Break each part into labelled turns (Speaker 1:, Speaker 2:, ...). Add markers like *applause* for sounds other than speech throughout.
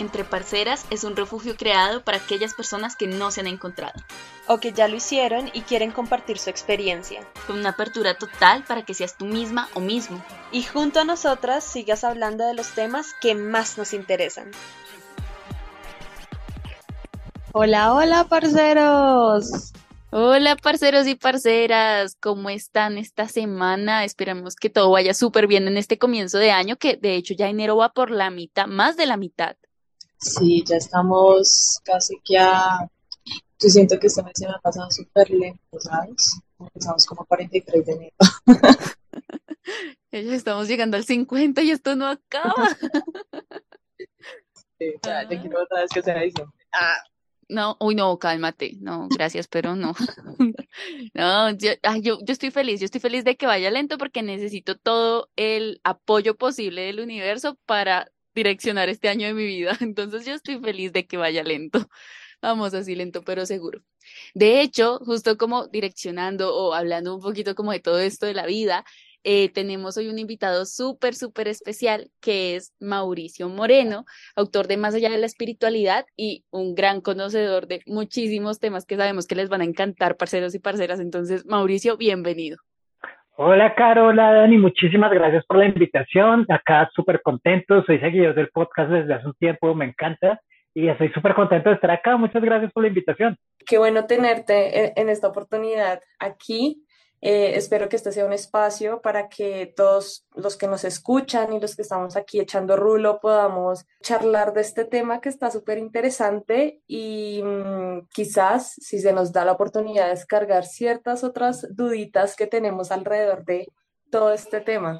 Speaker 1: Entre Parceras es un refugio creado para aquellas personas que no se han encontrado.
Speaker 2: O que ya lo hicieron y quieren compartir su experiencia.
Speaker 1: Con una apertura total para que seas tú misma o mismo.
Speaker 2: Y junto a nosotras sigas hablando de los temas que más nos interesan.
Speaker 3: Hola, hola, parceros.
Speaker 1: Hola, parceros y parceras, ¿cómo están esta semana? Esperamos que todo vaya súper bien en este comienzo de año, que de hecho ya enero va por la mitad, más de la mitad.
Speaker 3: Sí, ya estamos casi que a... Yo siento que este mes se me ha pasado súper lento, ¿sabes? Empezamos como 43 de enero. *laughs*
Speaker 1: ya estamos llegando al 50 y esto no acaba. *laughs*
Speaker 3: sí, ya, ya quiero otra vez que sea diciembre. Ah.
Speaker 1: No, uy, no, cálmate. No, gracias, pero no. *laughs* no, yo, yo, yo, estoy feliz, yo estoy feliz de que vaya lento porque necesito todo el apoyo posible del universo para direccionar este año de mi vida. *laughs* Entonces yo estoy feliz de que vaya lento. Vamos así lento, pero seguro. De hecho, justo como direccionando o hablando un poquito como de todo esto de la vida, eh, tenemos hoy un invitado súper, súper especial que es Mauricio Moreno, autor de Más allá de la espiritualidad y un gran conocedor de muchísimos temas que sabemos que les van a encantar, parceros y parceras. Entonces, Mauricio, bienvenido.
Speaker 4: Hola, Carola, Dani, muchísimas gracias por la invitación. Acá súper contento, soy seguidor del podcast desde hace un tiempo, me encanta y estoy súper contento de estar acá. Muchas gracias por la invitación.
Speaker 3: Qué bueno tenerte en esta oportunidad aquí. Eh, espero que este sea un espacio para que todos los que nos escuchan y los que estamos aquí echando rulo podamos charlar de este tema que está súper interesante y mm, quizás si se nos da la oportunidad de descargar ciertas otras duditas que tenemos alrededor de todo este tema.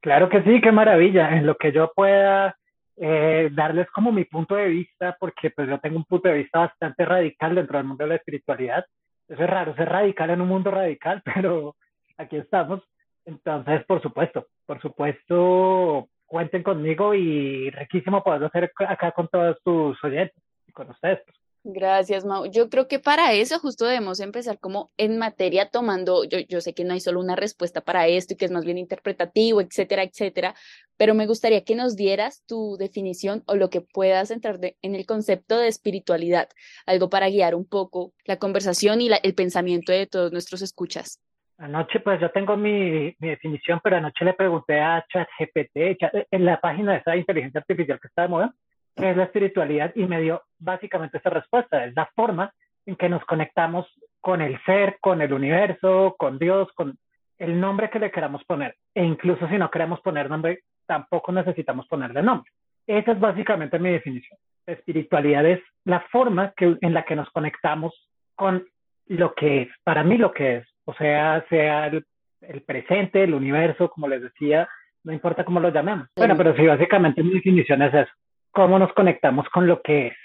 Speaker 4: Claro que sí, qué maravilla. En lo que yo pueda eh, darles como mi punto de vista, porque pues yo tengo un punto de vista bastante radical dentro del mundo de la espiritualidad eso es raro, ser radical en un mundo radical, *laughs* pero aquí estamos. Entonces, por supuesto, por supuesto, cuenten conmigo y riquísimo poderlo hacer acá con todos tus oyentes y con ustedes. Pues.
Speaker 1: Gracias, Mau. Yo creo que para eso justo debemos empezar como en materia tomando, yo, yo sé que no hay solo una respuesta para esto y que es más bien interpretativo, etcétera, etcétera, pero me gustaría que nos dieras tu definición o lo que puedas entrar en el concepto de espiritualidad, algo para guiar un poco la conversación y el pensamiento de todos nuestros escuchas.
Speaker 4: Anoche, pues yo tengo mi, mi definición, pero anoche le pregunté a ChatGPT, en la página de esa inteligencia artificial que está de moda, es la espiritualidad y me dio básicamente esa respuesta. Es la forma en que nos conectamos con el ser, con el universo, con Dios, con el nombre que le queramos poner. E incluso si no queremos poner nombre, tampoco necesitamos ponerle nombre. Esa es básicamente mi definición. La espiritualidad es la forma que, en la que nos conectamos con lo que es, para mí lo que es, o sea, sea el, el presente, el universo, como les decía, no importa cómo lo llamemos. Bueno, pero sí, básicamente mi definición es eso cómo nos conectamos con lo que es,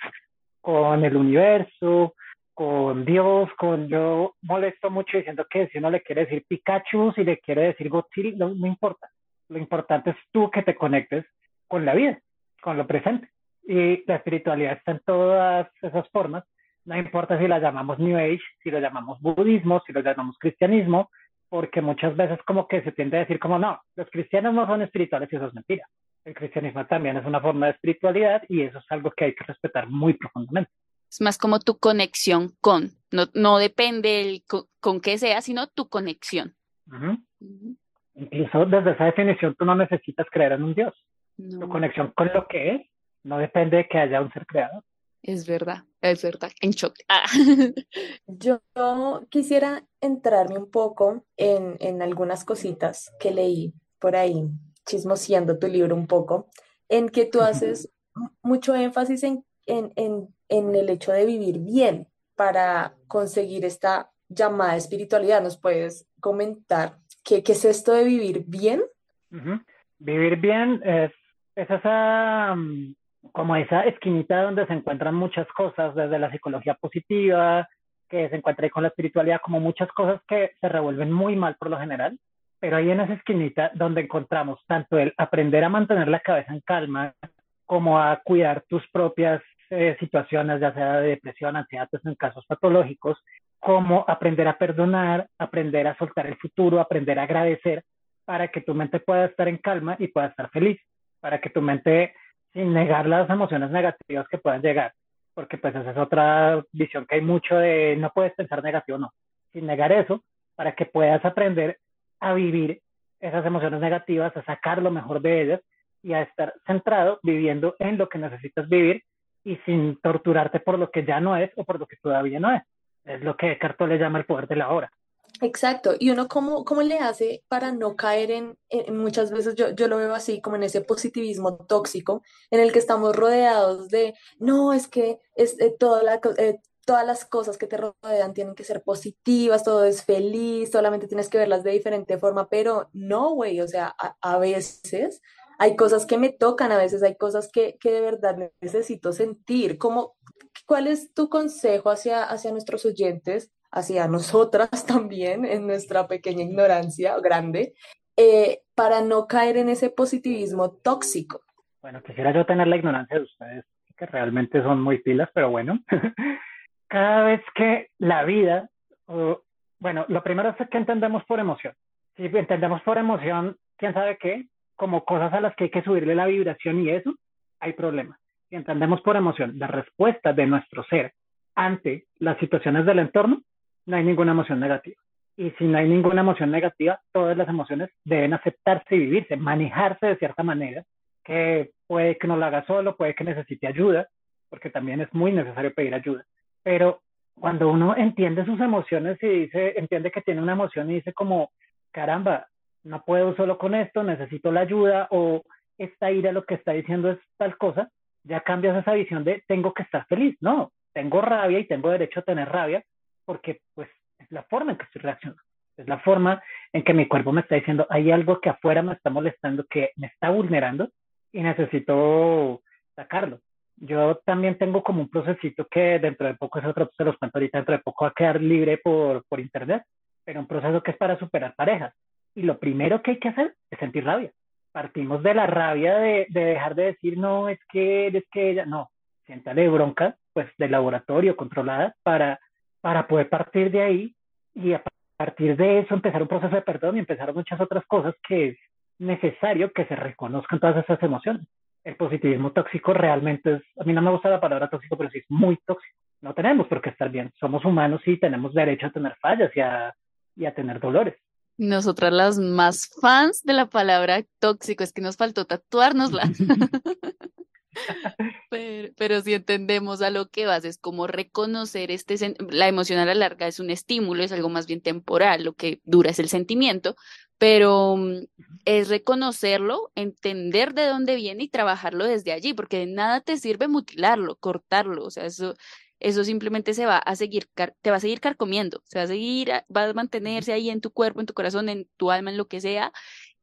Speaker 4: con el universo, con Dios, con yo molesto mucho diciendo que si uno le quiere decir Pikachu, si le quiere decir Godzilla, no, no importa. Lo importante es tú que te conectes con la vida, con lo presente. Y la espiritualidad está en todas esas formas. No importa si la llamamos New Age, si lo llamamos budismo, si lo llamamos cristianismo, porque muchas veces como que se tiende a decir como no, los cristianos no son espirituales y eso es mentira el cristianismo también es una forma de espiritualidad y eso es algo que hay que respetar muy profundamente.
Speaker 1: Es más como tu conexión con, no, no depende el, con, qué sea, sino tu conexión.
Speaker 4: Incluso desde esa definición tú no necesitas creer en un Dios. Tu conexión con lo que es no depende de que haya un ser creador.
Speaker 1: Es verdad, es verdad, en shock. Ah. *laughs*
Speaker 3: Yo quisiera entrarme un poco en, en algunas cositas que leí por ahí chismoseando tu libro un poco, en que tú haces mucho énfasis en, en, en, el hecho de vivir bien para conseguir esta llamada espiritualidad. ¿Nos puedes comentar qué, qué es esto de vivir bien?
Speaker 4: Vivir bien es, es esa, mm, como esa esquinita donde se encuentran muchas cosas, desde la psicología positiva, que se encuentra ahí con la espiritualidad, como muchas cosas que se revuelven muy mal por lo general, pero ahí en esa esquinita donde encontramos tanto el aprender a mantener la cabeza en calma como a cuidar tus propias eh, situaciones, ya sea de depresión, ansiedad, pues en casos patológicos, como aprender a perdonar, aprender a soltar el futuro, aprender a agradecer para que tu mente pueda estar en calma y pueda estar feliz, para que tu mente sin negar las emociones negativas que puedan llegar, porque pues esa es otra visión que hay mucho de no puedes pensar negativo, no, sin negar eso, para que puedas aprender a vivir esas emociones negativas, a sacar lo mejor de ellas y a estar centrado viviendo en lo que necesitas vivir y sin torturarte por lo que ya no es o por lo que todavía no es. Es lo que Eckhart le llama el poder de la hora.
Speaker 3: Exacto, y uno cómo, cómo le hace para no caer en, muchas veces yo, yo, lo veo así como en ese positivismo tóxico en el que estamos rodeados de, no, es que es, eh, toda la, eh, todas las cosas que te rodean tienen que ser positivas, todo es feliz, solamente tienes que verlas de diferente forma, pero no, güey, o sea, a, veces hay cosas que me tocan, a veces hay cosas que, que de verdad necesito sentir, como, ¿cuál es tu consejo hacia, hacia nuestros oyentes? hacia nosotras *laughs* también en nuestra pequeña ignorancia grande, eh, para no caer en ese positivismo tóxico.
Speaker 4: Bueno, quisiera yo tener la ignorancia de ustedes, que realmente son muy pilas, pero bueno, *laughs* cada vez que la vida, bueno, lo primero es que entendemos por emoción. Si entendemos por emoción, quién sabe qué, como cosas a las que hay que subirle la vibración y eso, hay problemas. Si entendemos por emoción la respuesta de nuestro ser ante las situaciones del entorno, no hay ninguna emoción negativa. Y si no hay ninguna emoción negativa, todas las emociones deben aceptarse y vivirse, manejarse de cierta manera, que puede que no lo haga solo, puede que necesite ayuda, porque también es muy necesario pedir ayuda. Pero cuando uno entiende sus emociones y dice, entiende que tiene una emoción y dice como, caramba, no puedo solo con esto, necesito la ayuda o esta ira lo que está diciendo es tal cosa, ya cambias esa visión de tengo que estar feliz. No, tengo rabia y tengo derecho a tener rabia, porque pues es la forma en que estoy reaccionando, es la forma en que mi cuerpo me está diciendo, hay algo que afuera me está molestando, que me está vulnerando y necesito sacarlo. Yo también tengo como un procesito que dentro de poco, es otro, se los cuento ahorita, dentro de poco va a quedar libre por, por internet, pero un proceso que es para superar parejas. Y lo primero que hay que hacer es sentir rabia. Partimos de la rabia de, de dejar de decir, no, es que, es que ella, no, siéntale bronca, pues de laboratorio controlada para para poder partir de ahí y a partir de eso empezar un proceso de perdón y empezar muchas otras cosas que es necesario que se reconozcan todas esas emociones. El positivismo tóxico realmente es, a mí no me gusta la palabra tóxico, pero sí es muy tóxico. No tenemos por qué estar bien. Somos humanos y tenemos derecho a tener fallas y a, y a tener dolores.
Speaker 1: Nosotras las más fans de la palabra tóxico, es que nos faltó tatuárnosla. *laughs* Pero, si entendemos a lo que vas, es como reconocer este, la emoción a la larga es un estímulo, es algo más bien temporal, lo que dura es el sentimiento, pero mm, es reconocerlo, entender de dónde viene y trabajarlo desde allí, porque de nada te sirve mutilarlo, cortarlo, o sea, eso, eso simplemente se va a seguir, te va a seguir carcomiendo, se va a seguir, va a mantenerse ahí en tu cuerpo, en tu corazón, en tu alma, en lo que sea,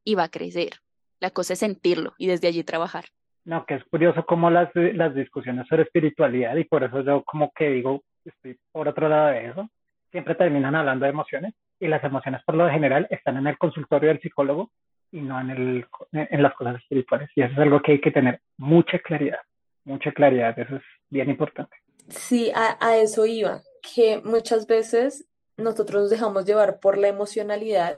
Speaker 1: y va a crecer. La cosa es sentirlo y desde allí trabajar.
Speaker 4: No, que es curioso cómo las, las discusiones sobre espiritualidad y por eso yo como que digo, estoy por otro lado de eso, siempre terminan hablando de emociones y las emociones por lo general están en el consultorio del psicólogo y no en, el, en las cosas espirituales. Y eso es algo que hay que tener mucha claridad, mucha claridad, eso es bien importante.
Speaker 3: Sí, a, a eso iba, que muchas veces nosotros nos dejamos llevar por la emocionalidad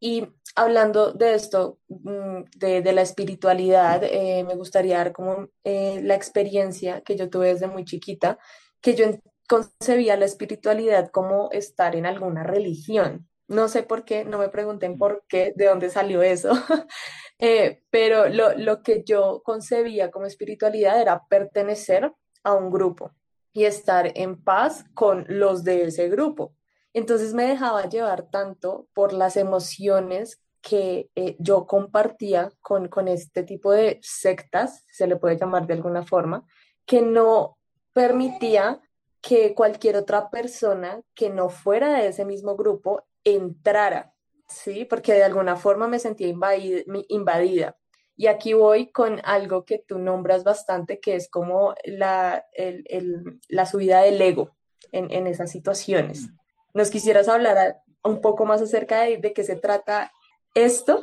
Speaker 3: y hablando de esto, mm, de, la espiritualidad, eh, me gustaría dar como eh, la experiencia que yo tuve desde muy chiquita, que yo concebía la espiritualidad como estar en alguna religión. No sé por qué, no me pregunten por qué, de dónde salió eso, *laughs* eh, pero lo, lo que yo concebía como espiritualidad era pertenecer a un grupo y estar en paz con los de ese grupo. Entonces me dejaba llevar tanto por las emociones que eh, yo compartía con, con este tipo de sectas, se le puede llamar de alguna forma, que no permitía que cualquier otra persona que no fuera de ese mismo grupo entrara, ¿sí? Porque de alguna forma me sentía invadida. Y aquí voy con algo que tú nombras bastante, que es como la, la subida del ego en, en esas situaciones. ¿Nos quisieras hablar un poco más acerca de, de qué se trata esto?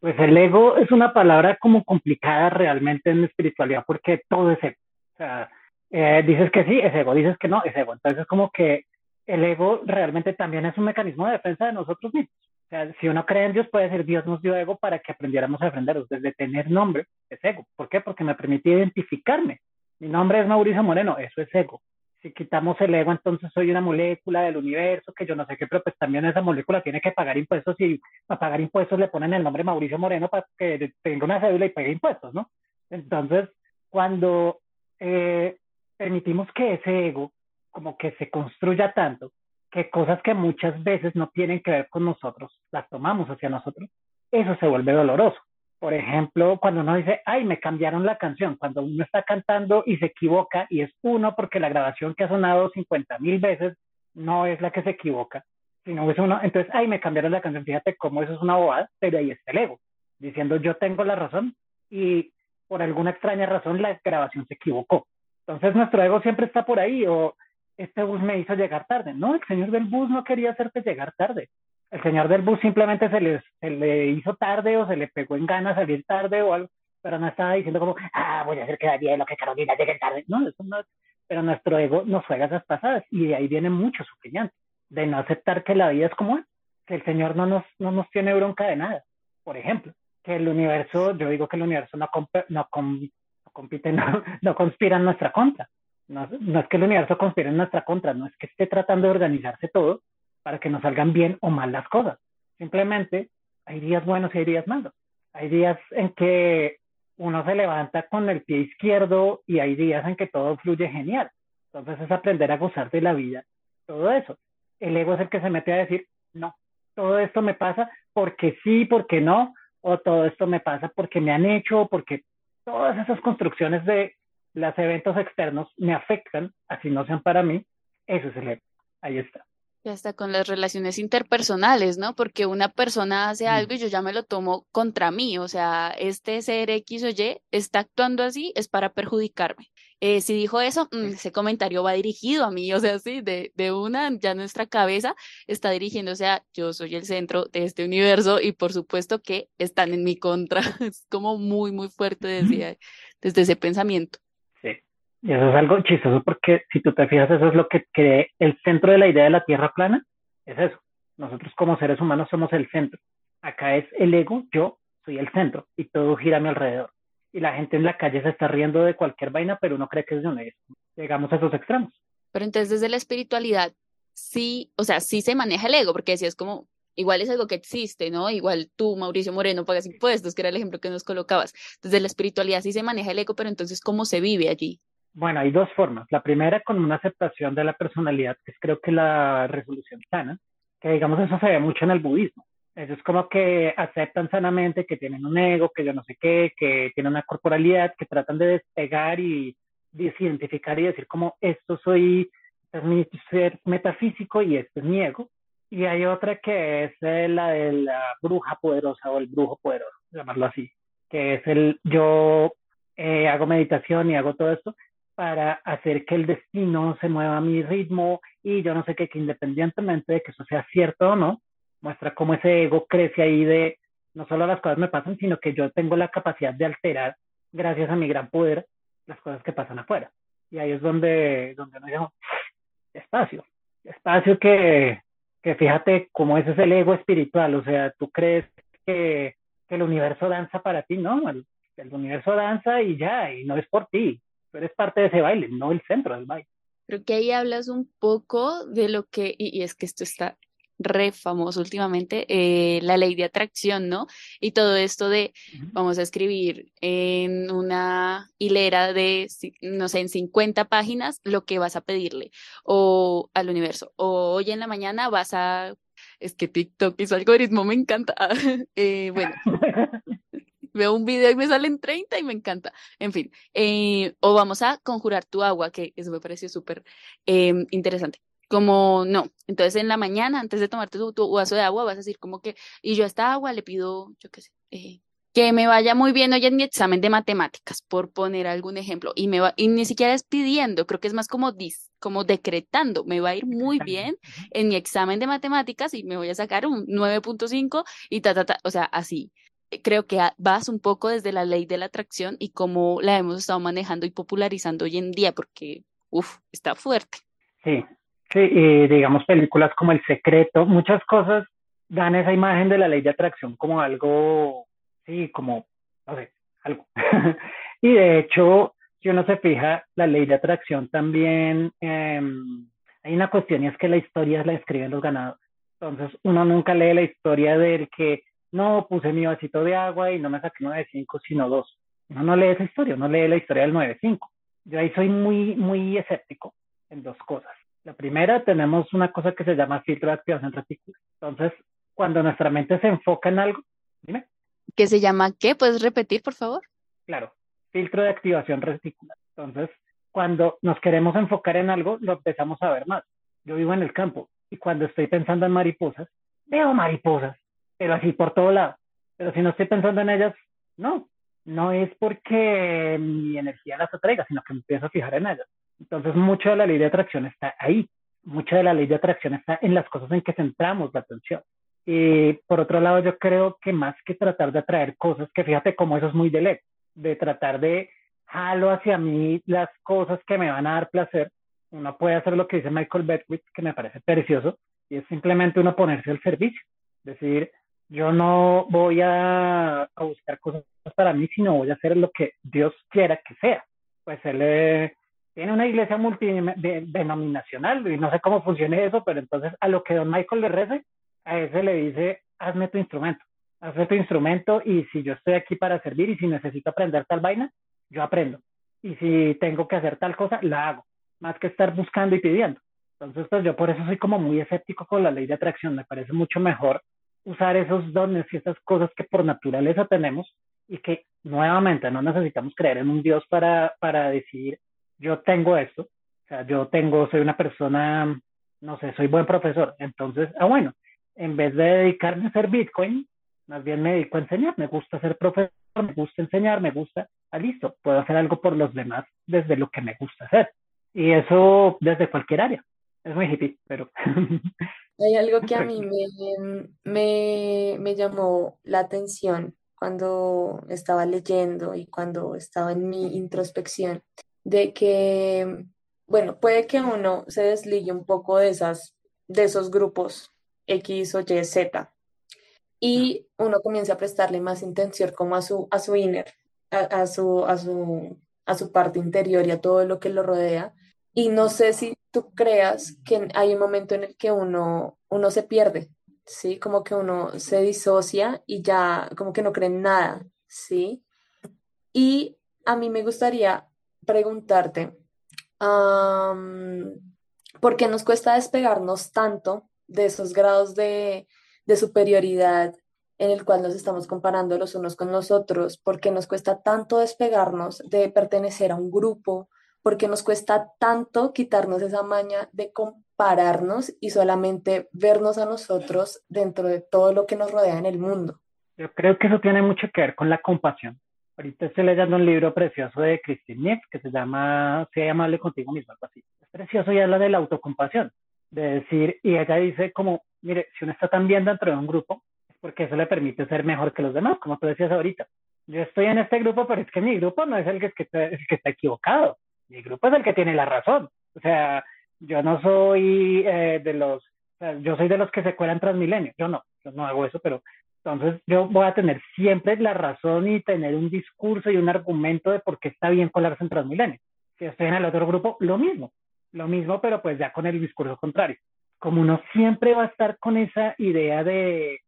Speaker 4: Pues el ego es una palabra como complicada realmente en la espiritualidad porque todo es ego. O sea, eh, dices que sí, es ego, dices que no, es ego. Entonces como que el ego realmente también es un mecanismo de defensa de nosotros mismos. O sea, si uno cree en Dios, puede decir Dios nos dio ego para que aprendiéramos a defendernos. Desde tener nombre, es ego. ¿Por qué? Porque me permite identificarme. Mi nombre es Mauricio Moreno, eso es ego. Si quitamos el ego, entonces soy una molécula del universo, que yo no sé qué, pero pues también esa molécula tiene que pagar impuestos y para pagar impuestos le ponen el nombre Mauricio Moreno para que tenga una cédula y pague impuestos, ¿no? Entonces, cuando eh, permitimos que ese ego como que se construya tanto, que cosas que muchas veces no tienen que ver con nosotros, las tomamos hacia nosotros, eso se vuelve doloroso. Por ejemplo, cuando uno dice, ay, me cambiaron la canción, cuando uno está cantando y se equivoca y es uno porque la grabación que ha sonado 50 mil veces no es la que se equivoca, sino es uno, entonces, ay, me cambiaron la canción, fíjate cómo eso es una bobada, pero ahí está el ego, diciendo yo tengo la razón y por alguna extraña razón la grabación se equivocó. Entonces nuestro ego siempre está por ahí, o este bus me hizo llegar tarde. No, el señor del bus no quería hacerte llegar tarde. El señor del bus simplemente se le, se le hizo tarde o se le pegó en ganas salir tarde o algo, pero no estaba diciendo como, ah, voy a hacer que lo que Carolina llegue tarde. No, eso no Pero nuestro ego nos juega esas pasadas y de ahí viene mucho sufrimiento, de no aceptar que la vida es como es, que el Señor no nos, no nos tiene bronca de nada. Por ejemplo, que el universo, yo digo que el universo no, no, compite, *laughs* no, no conspira en nuestra contra. No, es que el universo conspire en nuestra contra, no es que esté tratando de organizarse todo para que nos salgan bien o mal las cosas. Simplemente hay días buenos y hay días malos. Hay días en que uno se levanta con el pie izquierdo y hay días en que todo fluye genial. Entonces es aprender a gozar de la vida, todo eso. El ego es el que se mete a decir, no, todo esto me pasa porque sí, porque no, o todo esto me pasa porque me han hecho, porque todas esas construcciones de los eventos externos me afectan, así no sean para mí, eso es el ego. Ahí está.
Speaker 1: Ya está con las relaciones interpersonales, ¿no? Porque una persona hace algo y yo ya me lo tomo contra mí, o sea, este ser X o Y está actuando así, es para perjudicarme. Eh, si dijo eso, mm, ese comentario va dirigido a mí, o sea, sí, de, de una, ya nuestra cabeza está dirigiéndose a yo soy el centro de este universo y por supuesto que están en mi contra. *laughs* Es como muy, muy fuerte desde, desde ese pensamiento.
Speaker 4: Y eso es algo chistoso porque si tú te fijas, eso es lo que cree el centro de la idea de la Tierra plana, es eso. Nosotros como seres humanos somos el centro. Acá es el ego, yo soy el centro y todo gira a mi alrededor. Y la gente en la calle se está riendo de cualquier vaina, pero uno cree que es de una Llegamos a esos extremos.
Speaker 1: Pero entonces desde la espiritualidad, sí, o sea, sí se maneja el ego, porque si es como, igual es algo que existe, ¿no? Igual tú, Mauricio Moreno, pagas impuestos, que era el ejemplo que nos colocabas. Desde la espiritualidad sí se maneja el ego, pero entonces, ¿cómo se vive allí?
Speaker 4: Bueno, hay dos formas. La primera con una aceptación de la personalidad, que es creo que la resolución sana, que digamos eso se ve mucho en el budismo. Eso es como que aceptan sanamente que tienen un ego, que yo no sé qué, que tienen una corporalidad, que tratan de despegar y desidentificar y decir como esto soy, es mi ser metafísico y este es mi ego. Y hay otra que es eh, la de la bruja poderosa o el brujo poderoso, llamarlo así, que es el yo eh, hago meditación y hago todo esto, para hacer que el destino se mueva a mi ritmo y yo no sé qué, que independientemente de que eso sea cierto o no, muestra cómo ese ego crece ahí de no solo las cosas me pasan, sino que yo tengo la capacidad de alterar, gracias a mi gran poder, las cosas que pasan afuera. Y ahí es donde, donde uno dice, espacio, espacio que, que fíjate cómo ese es el ego espiritual, o sea, tú crees que, que el universo danza para ti, no, el, el universo danza y ya, y no es por ti, pero eres parte de ese baile, no el centro del baile.
Speaker 1: Creo que ahí hablas un poco de lo que, y, es que esto está re famoso últimamente, eh, la ley de atracción, ¿no? Y todo esto de, vamos a escribir en una hilera de, no sé, en 50 páginas lo que vas a pedirle o al universo. O hoy en la mañana vas a, es que TikTok y su algoritmo me encanta. *laughs* eh, bueno, *laughs* veo un video y me salen 30 y me encanta. En fin, eh, o vamos a conjurar tu agua, que eso me pareció súper em, interesante. Como no, entonces en la mañana, antes de tomarte tu, vaso de agua, vas a decir como que, y yo a esta agua le pido, yo qué sé, eh, que me vaya muy bien hoy en mi examen de matemáticas, por poner algún ejemplo, y me va, y ni siquiera es pidiendo, creo que es más como dis, como decretando, me va a ir muy bien en mi examen de matemáticas y me voy a sacar un 9.5 y ta, ta, ta, o sea, así. Creo que vas un poco desde la ley de la atracción y cómo la hemos estado manejando y popularizando hoy en día, porque, uff, está fuerte.
Speaker 4: Sí, y digamos películas como El Secreto, muchas cosas dan esa imagen de la ley de atracción como algo, sí, como, no sé, algo. *laughs* Y de hecho, si uno se fija, la ley de atracción también, em, hay una cuestión y es que la historia la escriben los ganados. Entonces, uno nunca lee la historia del que no puse mi vasito de agua y no me saqué 9.5, sino 2. Uno no lee esa historia, uno lee la historia del 9.5. Yo ahí soy muy, muy escéptico en dos cosas. La primera, tenemos una cosa que se llama filtro de activación reticular. Entonces, cuando nuestra mente se enfoca en algo, dime.
Speaker 1: ¿Qué se llama qué? ¿Puedes repetir, por favor?
Speaker 4: Claro, filtro de activación reticular. Entonces, cuando nos queremos enfocar en algo, lo empezamos a ver más. Yo vivo en el campo y cuando estoy pensando en mariposas, veo mariposas, pero así por todo lado. Pero si no estoy pensando en ellas, no, no es porque mi energía las atraiga, sino que me empiezo a fijar en ellas. Entonces, mucho de la ley de atracción está ahí. Mucha de la ley de atracción está en las cosas en que centramos la atención. Y por otro lado, yo creo que más que tratar de atraer cosas, que fíjate cómo eso es muy de de tratar de jalo hacia mí las cosas que me van a dar placer, uno puede hacer lo que dice Michael Beckwith, que me parece precioso, y es simplemente uno ponerse al servicio. Decir, yo no voy a, a buscar cosas para mí, sino voy a hacer lo que Dios quiera que sea. Pues él eh, tiene una iglesia multidenominacional y no sé cómo funcione eso, pero entonces a lo que don Michael le rece, a ese le dice, hazme tu instrumento, hazme tu instrumento y si yo estoy aquí para servir y si necesito aprender tal vaina, yo aprendo. Y si tengo que hacer tal cosa, la hago, más que estar buscando y pidiendo. Entonces, pues yo por eso soy como muy escéptico con la ley de atracción. Me parece mucho mejor usar esos dones y esas cosas que por naturaleza tenemos y que nuevamente no necesitamos creer en un Dios para, para decir, yo tengo esto, o sea, yo tengo, soy una persona, no sé, soy buen profesor, entonces, ah, bueno, en vez de dedicarme a hacer Bitcoin, más bien me dedico a enseñar, me gusta ser profesor, me gusta enseñar, me gusta, ah, listo, puedo hacer algo por los demás desde lo que me gusta hacer. Y eso desde cualquier área. Es muy hippie, pero... *laughs*
Speaker 3: Hay algo que a mí me, me, me llamó la atención cuando estaba leyendo y cuando estaba en mi introspección, de que, bueno, puede que uno se desligue un poco de, esas, de esos grupos X o Y, Z, y uno comienza a prestarle más intención como a su, a su inner, a, su, a, su, a su parte interior y a todo lo que lo rodea. Y no sé si tú creas que hay un momento en el que uno, uno se pierde, ¿sí? Como que uno se disocia y ya como que no cree en nada, ¿sí? Y a mí me gustaría preguntarte, ¿por qué nos cuesta despegarnos tanto de esos grados de, de superioridad en el cual nos estamos comparando los unos con los otros? ¿Por qué nos cuesta tanto despegarnos de pertenecer a un grupo? ¿Por qué nos cuesta tanto quitarnos esa maña de compararnos y solamente vernos a nosotros dentro de todo lo que nos rodea en el mundo?
Speaker 4: Yo creo que eso tiene mucho que ver con la compasión. Ahorita estoy leyendo un libro precioso de Christine Nietzsche que se llama Sea amable contigo mismo, algo. Es precioso y habla de la autocompasión, de decir, y ella dice como, mire, si uno está tan bien dentro de un grupo, es porque eso le permite ser mejor que los demás, como tú decías ahorita. Yo estoy en este grupo, pero es que mi grupo no es el que, está, el que está equivocado. Mi grupo es el que tiene la razón. O sea, yo no soy eh, de los, yo soy de los que se cuelan Transmilenio. Yo no, yo no hago eso, pero entonces yo voy a tener siempre la razón y tener un discurso y un argumento de por qué está bien colarse en Transmilenio. Si estoy en el otro grupo, lo mismo, lo mismo, pero pues ya con el discurso contrario. Como uno siempre va a estar con esa idea de,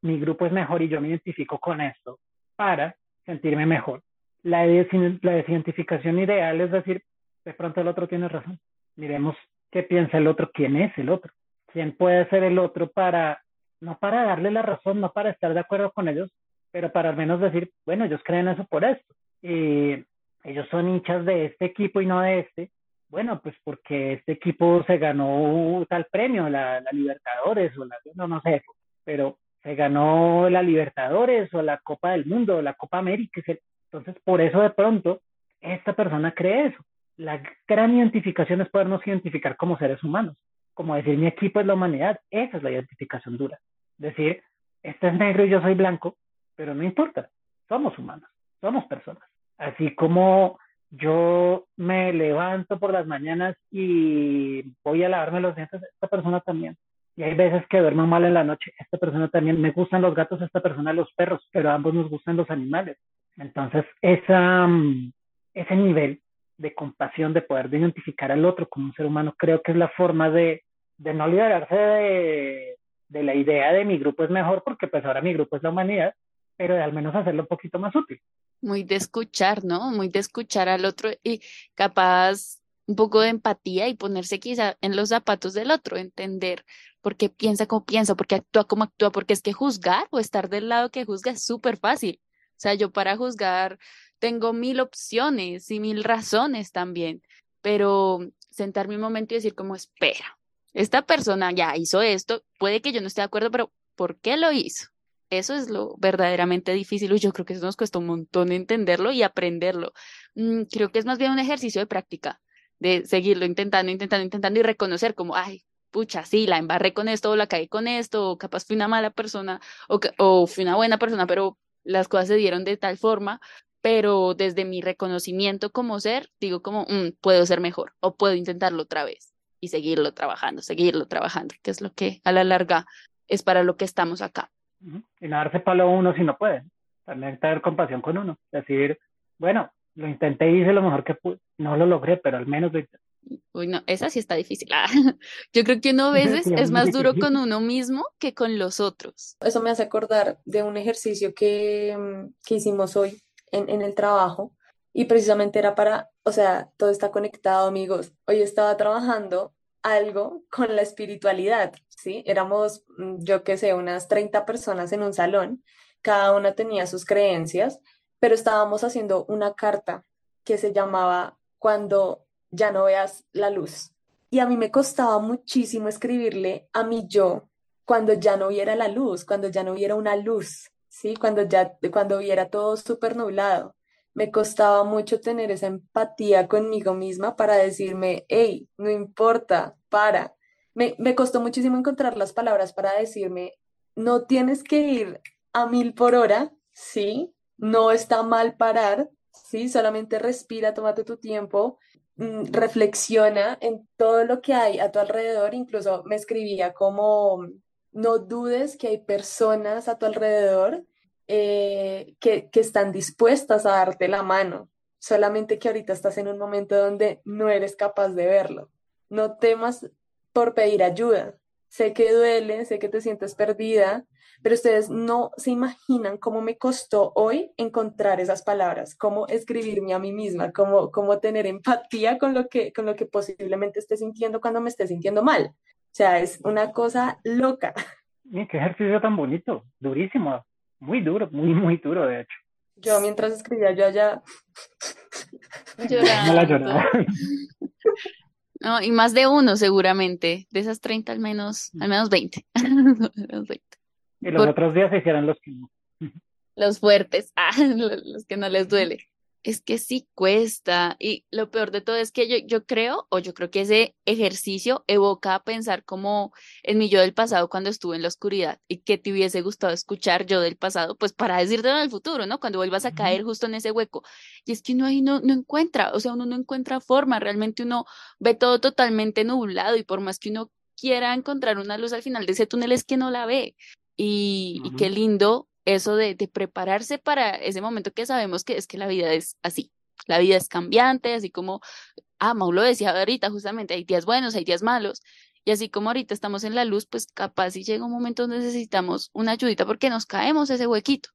Speaker 4: mi grupo es mejor y yo me identifico con esto para sentirme mejor. La, la desidentificación ideal es decir, de pronto el otro tiene razón. Miremos qué piensa el otro, quién es el otro, quién puede ser el otro para no para darle la razón, no para estar de acuerdo con ellos, pero para al menos decir, bueno, ellos creen eso por esto. Ellos son hinchas de este equipo y no de este. Bueno, pues porque este equipo se ganó tal premio, la, Libertadores o la, no, no sé, pero se ganó la Libertadores o la Copa del Mundo o la Copa América. Entonces, por eso de pronto, esta persona cree eso. La gran identificación es podernos identificar como seres humanos como decir mi equipo es la humanidad, esa es la identificación dura. Decir, este es negro y yo soy blanco, pero no importa, somos humanos, somos personas. Así como yo me levanto por las mañanas y voy a lavarme los dientes, esta persona también. Y hay veces que duermo mal en la noche, esta persona también. Me gustan los gatos, esta persona los perros, pero a ambos nos gustan los animales. Entonces, esa, mm, ese nivel de compasión, de poder identificar al otro como un ser humano, creo que es la forma de, de no liberarse de, de la idea de mi grupo es mejor, porque pues ahora mi grupo es la humanidad, pero de al menos hacerlo un poquito más útil.
Speaker 1: Muy de escuchar, ¿no? Muy de escuchar al otro y capaz un poco de empatía y ponerse quizá en los zapatos del otro, entender por qué piensa como piensa, por qué actúa como actúa, porque es que juzgar o estar del lado que juzga es súper fácil. O sea, yo para juzgar tengo mil opciones y mil razones también, pero sentarme un momento y decir como, espera, esta persona ya hizo esto, puede que yo no esté de acuerdo, pero ¿por qué lo hizo? Eso es lo verdaderamente difícil y yo creo que eso nos cuesta un montón entenderlo y aprenderlo. Mm, creo que es más bien un ejercicio de práctica, de seguirlo intentando, intentando, intentando y reconocer como, ay, pucha, sí, la embarré con esto o la caí con esto, o capaz fui una mala persona o, fui una buena persona, pero las cosas se dieron de tal forma, pero desde mi reconocimiento como ser, digo como, mm, puedo ser mejor o puedo intentarlo otra vez y seguirlo trabajando, seguirlo trabajando, que es lo que a la larga es para lo que estamos acá.
Speaker 4: Y no darse palo a uno si no puede. También tener compasión con uno. Decir, bueno, lo intenté y hice lo mejor que pude. No lo logré, pero al menos lo intenté.
Speaker 1: Uy, no, esa sí está difícil. Ah, *laughs* yo creo que uno a veces es más duro con uno mismo que con los otros.
Speaker 3: Eso me hace acordar de un ejercicio que, mm, que hicimos hoy en, en el trabajo y precisamente era para, o sea, todo está conectado, amigos. Hoy estaba trabajando algo con la espiritualidad, ¿sí? Éramos, mm, yo qué sé, unas 30 personas en un salón, cada una tenía sus creencias, pero estábamos haciendo una carta que se llamaba Cuando ya no veas la luz. Y a mí me costaba muchísimo escribirle a mi yo cuando ya no viera la luz, cuando ya no hubiera una luz, ¿sí? Cuando ya, cuando hubiera todo súper nublado me costaba mucho tener esa empatía conmigo misma para decirme, hey, no importa, para. Me, me costó muchísimo encontrar las palabras para decirme, no tienes que ir a mil por hora, ¿sí? No está mal parar, ¿sí? Solamente respira, tómate tu tiempo, mm, reflexiona en todo lo que hay a tu alrededor. Incluso me escribía como, no dudes que hay personas a tu alrededor eh, que, que están dispuestas a darte la mano, solamente que ahorita estás en un momento donde no eres capaz de verlo. No temas por pedir ayuda. Sé que duele, sé que te sientes perdida, pero ustedes no se imaginan cómo me costó hoy encontrar esas palabras, cómo escribirme a mí misma, cómo, cómo tener empatía con lo, que, con lo que posiblemente esté sintiendo cuando me esté sintiendo mal. O sea, es una cosa loca.
Speaker 4: qué ejercicio tan bonito, durísimo muy duro, muy, muy duro, de hecho.
Speaker 3: Yo mientras escribía, yo allá *laughs*
Speaker 1: llorando. No, y más de uno seguramente, de esas 30 al menos, al menos 20. *laughs*
Speaker 4: Y los otros días se hicieron los que no.
Speaker 1: Los fuertes, ah, *laughs* los que no les duele es que sí cuesta. Y lo peor de todo es que yo, yo creo, o yo creo que ese ejercicio evoca pensar como en mi yo del pasado cuando estuve en la oscuridad y que te hubiese gustado escuchar yo del pasado, pues para decirte en el futuro, ¿no? Cuando vuelvas a caer justo en ese hueco. Y es que uno ahí no, no encuentra, o sea, uno no encuentra forma, realmente uno ve todo totalmente nublado y por más que uno quiera encontrar una luz al final de ese túnel es que no la ve. Y, y qué lindo eso de, prepararse para ese momento que sabemos que es que la vida es así, la vida es cambiante, así como, ah, Mau decía ahorita justamente, hay días buenos, hay días malos, y así como ahorita estamos en la luz, pues capaz si llega un momento donde necesitamos una ayudita porque nos caemos ese huequito.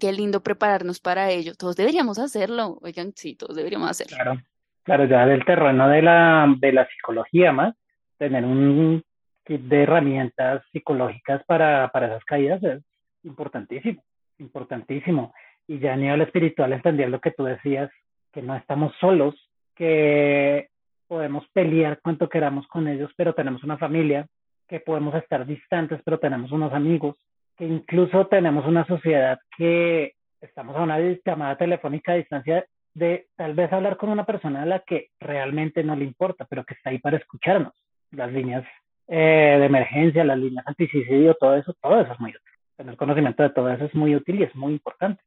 Speaker 1: Qué lindo prepararnos para ello. Todos deberíamos hacerlo. Oigan, sí, todos deberíamos hacerlo.
Speaker 4: Claro, claro, ya del terreno de la, de la psicología más, tener un kit de herramientas psicológicas para, para esas caídas importantísimo, importantísimo. Y ya a nivel espiritual entender lo que tú decías, que no estamos solos, que podemos pelear cuanto queramos con ellos, pero tenemos una familia, que podemos estar distantes, pero tenemos unos amigos, que incluso tenemos una sociedad que estamos a una llamada telefónica a distancia de tal vez hablar con una persona a la que realmente no le importa, pero que está ahí para escucharnos. Las líneas eh, de emergencia, las líneas antisuicidio, todo eso, todo eso es muy útil tener conocimiento de todo eso es muy útil y es muy importante.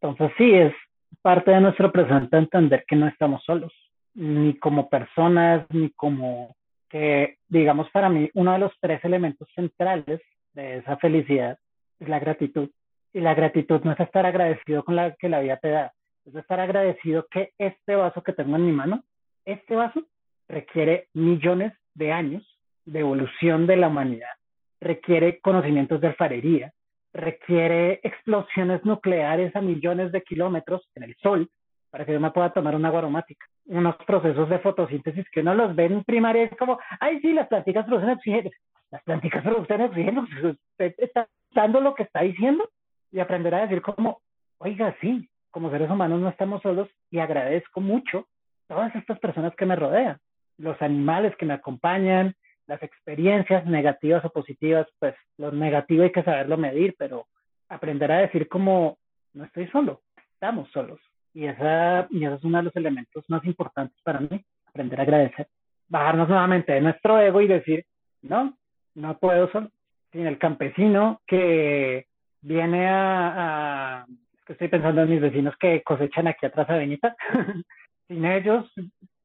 Speaker 4: Entonces sí, es parte de nuestro presente entender que no estamos solos, ni como personas, ni como que, digamos, para mí, uno de los tres elementos centrales de esa felicidad es la gratitud. Y la gratitud no es estar agradecido con la que la vida te da, es estar agradecido que este vaso que tengo en mi mano, este vaso requiere millones de años de evolución de la humanidad, requiere conocimientos de alfarería, requiere explosiones nucleares a millones de kilómetros en el sol para que yo me pueda tomar una agua aromática. Unos procesos de fotosíntesis que uno los ve en primaria es como, ay, sí, las plantitas producen oxígeno. Las plantitas *laughs* producen oxígeno. Usted está dando lo que está diciendo y aprender a decir como, oiga, sí, como seres humanos no estamos solos y agradezco mucho todas estas personas que me rodean, los animales que me acompañan, las experiencias negativas o positivas, pues lo negativo hay que saberlo medir, pero aprender a decir como, no estoy solo, estamos solos. Y esa, y ese es uno de los elementos más importantes para mí, aprender a agradecer. Bajarnos nuevamente de nuestro ego y decir, no, no puedo solo. Sin el campesino que viene a, estoy pensando en mis vecinos que cosechan aquí atrás a Benita, *laughs* sin ellos,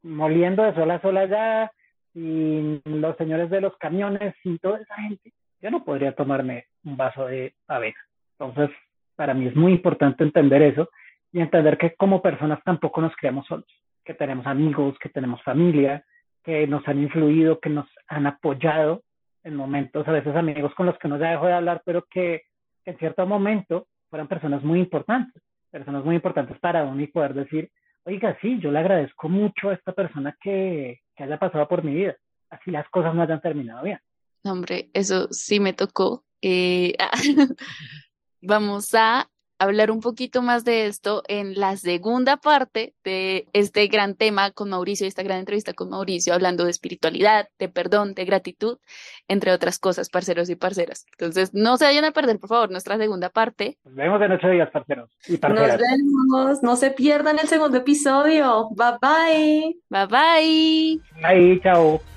Speaker 4: moliendo de sola a sola ya, sin los señores de los camiones, sin toda esa gente, yo no podría tomarme un vaso de avena. Entonces, para mí es muy importante entender eso y entender que como personas tampoco nos creamos solos, que tenemos amigos, que tenemos familia, que nos han influido, que nos han apoyado en momentos, a veces amigos con los que no ya dejo de hablar, pero que, en cierto momento fueron personas muy importantes, personas muy importantes para uno y poder decir, oiga, sí, yo le agradezco mucho a esta persona que, que haya pasado por mi vida, así las cosas no hayan terminado bien.
Speaker 1: Hombre, eso sí me tocó. Eh, *laughs* vamos a hablar un poquito más de esto en la segunda parte de este gran tema con Mauricio, esta gran entrevista con Mauricio, hablando de espiritualidad, de perdón, de gratitud, entre otras cosas, parceros y parceras. Entonces, no se vayan a perder, por favor, nuestra segunda parte.
Speaker 4: Nos vemos en ocho días, parceros y
Speaker 3: parceras. Nos vemos, no se pierdan el segundo episodio. Bye bye.
Speaker 1: Bye bye.
Speaker 4: Bye, chao.